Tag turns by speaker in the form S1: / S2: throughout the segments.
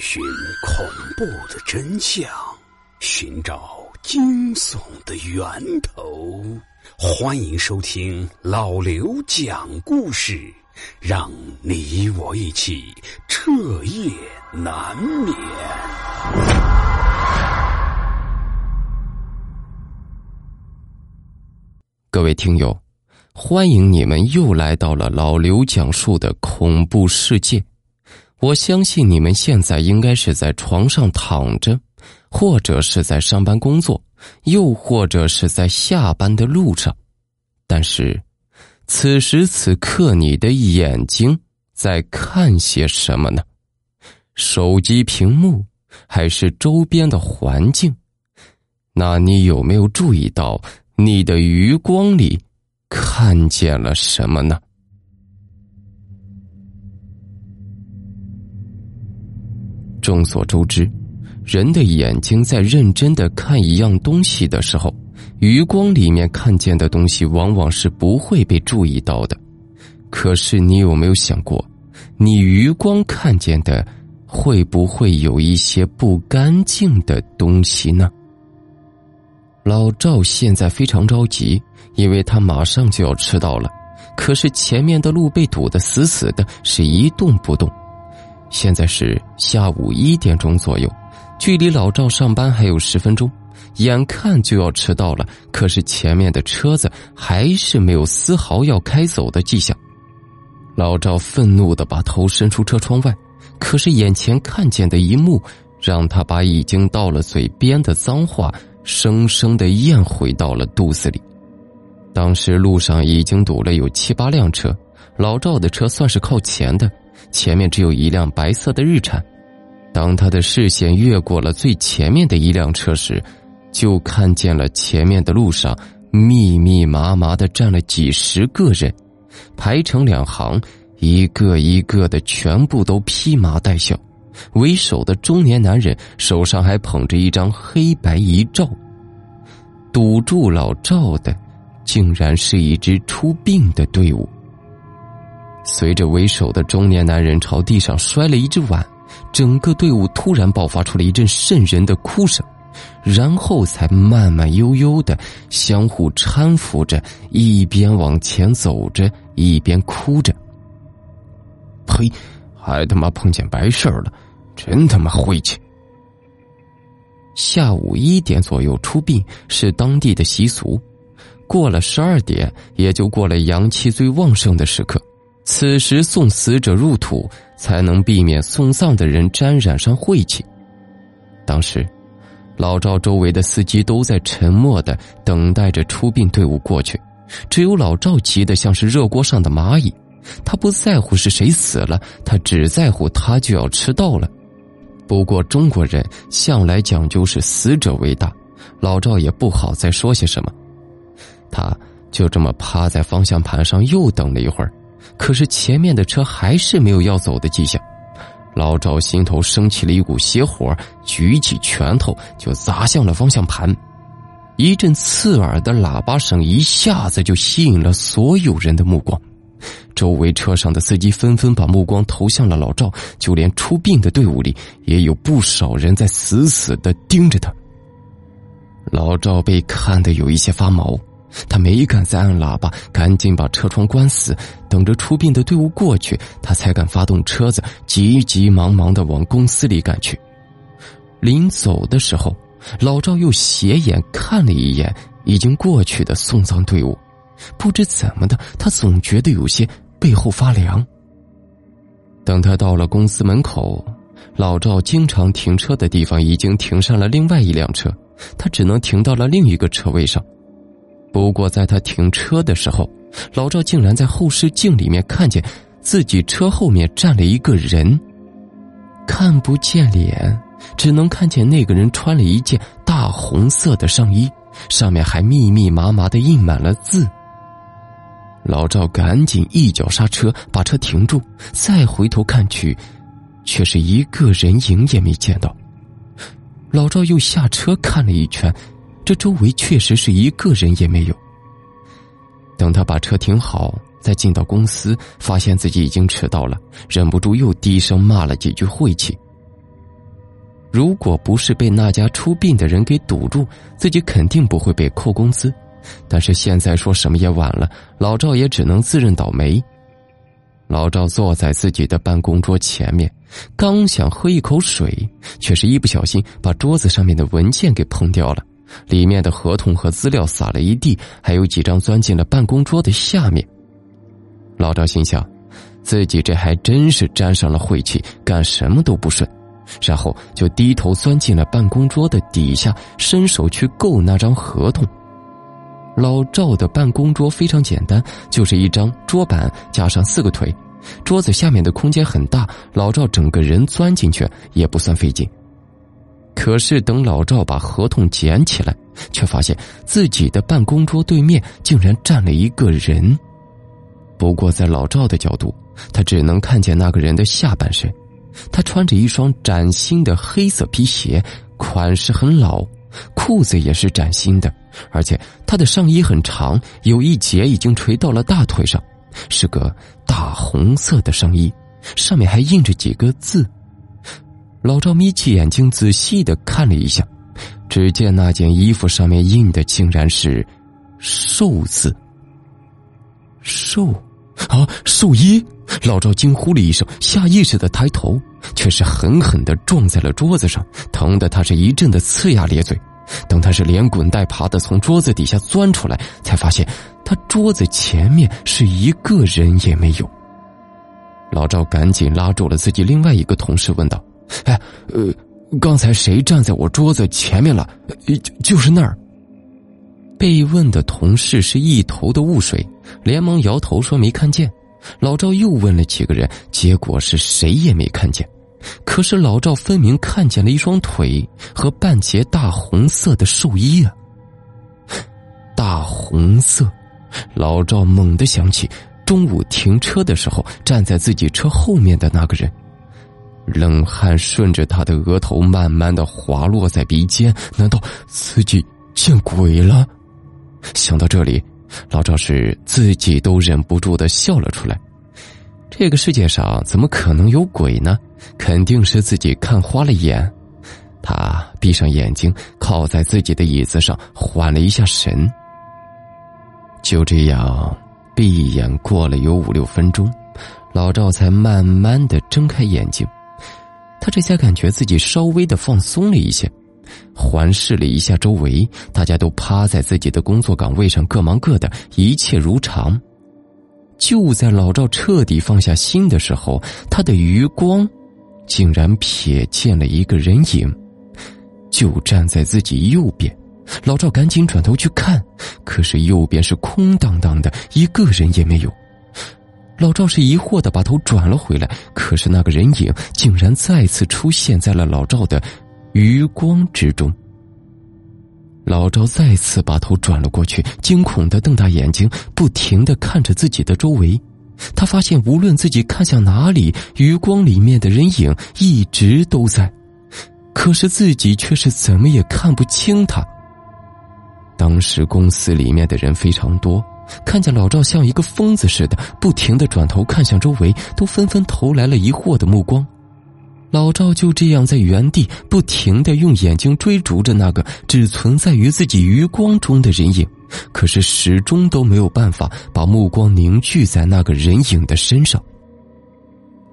S1: 寻恐怖的真相，寻找惊悚的源头。欢迎收听老刘讲故事，让你我一起彻夜难眠。
S2: 各位听友，欢迎你们又来到了老刘讲述的恐怖世界。我相信你们现在应该是在床上躺着，或者是在上班工作，又或者是在下班的路上。但是，此时此刻你的眼睛在看些什么呢？手机屏幕，还是周边的环境？那你有没有注意到你的余光里看见了什么呢？众所周知，人的眼睛在认真的看一样东西的时候，余光里面看见的东西往往是不会被注意到的。可是，你有没有想过，你余光看见的会不会有一些不干净的东西呢？老赵现在非常着急，因为他马上就要迟到了。可是前面的路被堵得死死的，是一动不动。现在是下午一点钟左右，距离老赵上班还有十分钟，眼看就要迟到了。可是前面的车子还是没有丝毫要开走的迹象。老赵愤怒的把头伸出车窗外，可是眼前看见的一幕，让他把已经到了嘴边的脏话生生的咽回到了肚子里。当时路上已经堵了有七八辆车，老赵的车算是靠前的。前面只有一辆白色的日产，当他的视线越过了最前面的一辆车时，就看见了前面的路上密密麻麻的站了几十个人，排成两行，一个一个的全部都披麻戴孝，为首的中年男人手上还捧着一张黑白遗照。堵住老赵的，竟然是一支出殡的队伍。随着为首的中年男人朝地上摔了一只碗，整个队伍突然爆发出了一阵瘆人的哭声，然后才慢慢悠悠的相互搀扶着，一边往前走着，一边哭着。呸！还他妈碰见白事儿了，真他妈晦气！下午一点左右出殡是当地的习俗，过了十二点，也就过了阳气最旺盛的时刻。此时送死者入土，才能避免送葬的人沾染上晦气。当时，老赵周围的司机都在沉默的等待着出殡队伍过去，只有老赵急得像是热锅上的蚂蚁。他不在乎是谁死了，他只在乎他就要迟到了。不过中国人向来讲究是死者为大，老赵也不好再说些什么，他就这么趴在方向盘上又等了一会儿。可是前面的车还是没有要走的迹象，老赵心头升起了一股邪火，举起拳头就砸向了方向盘。一阵刺耳的喇叭声一下子就吸引了所有人的目光，周围车上的司机纷纷把目光投向了老赵，就连出殡的队伍里也有不少人在死死的盯着他。老赵被看得有一些发毛。他没敢再按喇叭，赶紧把车窗关死，等着出殡的队伍过去，他才敢发动车子，急急忙忙的往公司里赶去。临走的时候，老赵又斜眼看了一眼已经过去的送葬队伍，不知怎么的，他总觉得有些背后发凉。等他到了公司门口，老赵经常停车的地方已经停上了另外一辆车，他只能停到了另一个车位上。不过，在他停车的时候，老赵竟然在后视镜里面看见自己车后面站了一个人。看不见脸，只能看见那个人穿了一件大红色的上衣，上面还密密麻麻的印满了字。老赵赶紧一脚刹车，把车停住，再回头看去，却是一个人影也没见到。老赵又下车看了一圈。这周围确实是一个人也没有。等他把车停好，再进到公司，发现自己已经迟到了，忍不住又低声骂了几句晦气。如果不是被那家出殡的人给堵住，自己肯定不会被扣工资。但是现在说什么也晚了，老赵也只能自认倒霉。老赵坐在自己的办公桌前面，刚想喝一口水，却是一不小心把桌子上面的文件给碰掉了，里面的合同和资料撒了一地，还有几张钻进了办公桌的下面。老赵心想，自己这还真是沾上了晦气，干什么都不顺。然后就低头钻进了办公桌的底下，伸手去够那张合同。老赵的办公桌非常简单，就是一张桌板加上四个腿，桌子下面的空间很大，老赵整个人钻进去也不算费劲。可是等老赵把合同捡起来，却发现自己的办公桌对面竟然站了一个人。不过在老赵的角度，他只能看见那个人的下半身。他穿着一双崭新的黑色皮鞋，款式很老，裤子也是崭新的，而且他的上衣很长，有一截已经垂到了大腿上，是个大红色的上衣，上面还印着几个字。老赵眯起眼睛仔细的看了一下，只见那件衣服上面印的竟然是“寿”字，寿啊，寿衣。老赵惊呼了一声，下意识的抬头，却是狠狠的撞在了桌子上，疼得他是一阵的呲牙咧嘴。等他是连滚带爬的从桌子底下钻出来，才发现他桌子前面是一个人也没有。老赵赶紧拉住了自己另外一个同事，问道：“哎，呃，刚才谁站在我桌子前面了？就就是那儿。”被问的同事是一头的雾水，连忙摇头说没看见。老赵又问了几个人，结果是谁也没看见。可是老赵分明看见了一双腿和半截大红色的寿衣啊！大红色，老赵猛地想起中午停车的时候站在自己车后面的那个人，冷汗顺着他的额头慢慢的滑落在鼻尖。难道自己见鬼了？想到这里。老赵是自己都忍不住的笑了出来。这个世界上怎么可能有鬼呢？肯定是自己看花了眼。他闭上眼睛，靠在自己的椅子上，缓了一下神。就这样，闭眼过了有五六分钟，老赵才慢慢的睁开眼睛。他这才感觉自己稍微的放松了一些。环视了一下周围，大家都趴在自己的工作岗位上，各忙各的，一切如常。就在老赵彻底放下心的时候，他的余光竟然瞥见了一个人影，就站在自己右边。老赵赶紧转头去看，可是右边是空荡荡的，一个人也没有。老赵是疑惑的把头转了回来，可是那个人影竟然再次出现在了老赵的。余光之中，老赵再次把头转了过去，惊恐的瞪大眼睛，不停的看着自己的周围。他发现，无论自己看向哪里，余光里面的人影一直都在，可是自己却是怎么也看不清他。当时公司里面的人非常多，看见老赵像一个疯子似的，不停的转头看向周围，都纷纷投来了疑惑的目光。老赵就这样在原地不停的用眼睛追逐着那个只存在于自己余光中的人影，可是始终都没有办法把目光凝聚在那个人影的身上。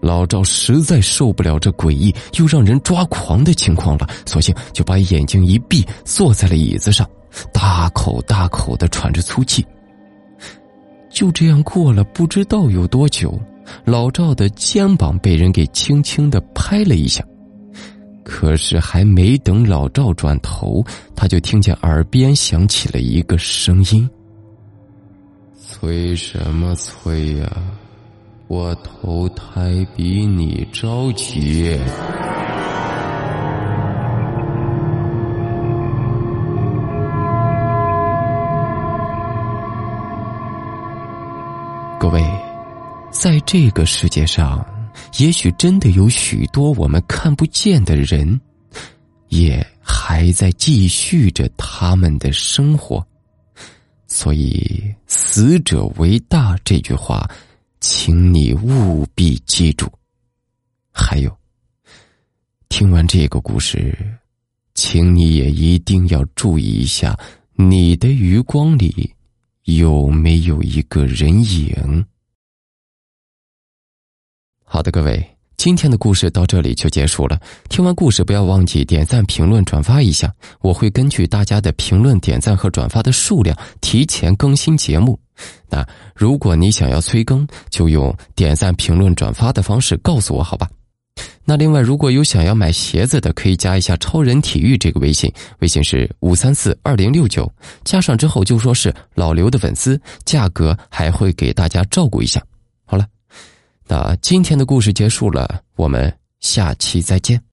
S2: 老赵实在受不了这诡异又让人抓狂的情况了，索性就把眼睛一闭，坐在了椅子上，大口大口的喘着粗气。就这样过了不知道有多久。老赵的肩膀被人给轻轻的拍了一下，可是还没等老赵转头，他就听见耳边响起了一个声音：“
S3: 催什么催呀？我投胎比你着急。”
S2: 在这个世界上，也许真的有许多我们看不见的人，也还在继续着他们的生活。所以“死者为大”这句话，请你务必记住。还有。听完这个故事，请你也一定要注意一下，你的余光里有没有一个人影。好的，各位。今天的故事到这里就结束了。听完故事，不要忘记点赞、评论、转发一下。我会根据大家的评论、点赞和转发的数量，提前更新节目。那如果你想要催更，就用点赞、评论、转发的方式告诉我，好吧？那另外，如果有想要买鞋子的，可以加一下“超人体育”这个微信，微信是五三四二零六九，加上之后就说是老刘的粉丝，价格还会给大家照顾一下。好了。那今天的故事结束了，我们下期再见。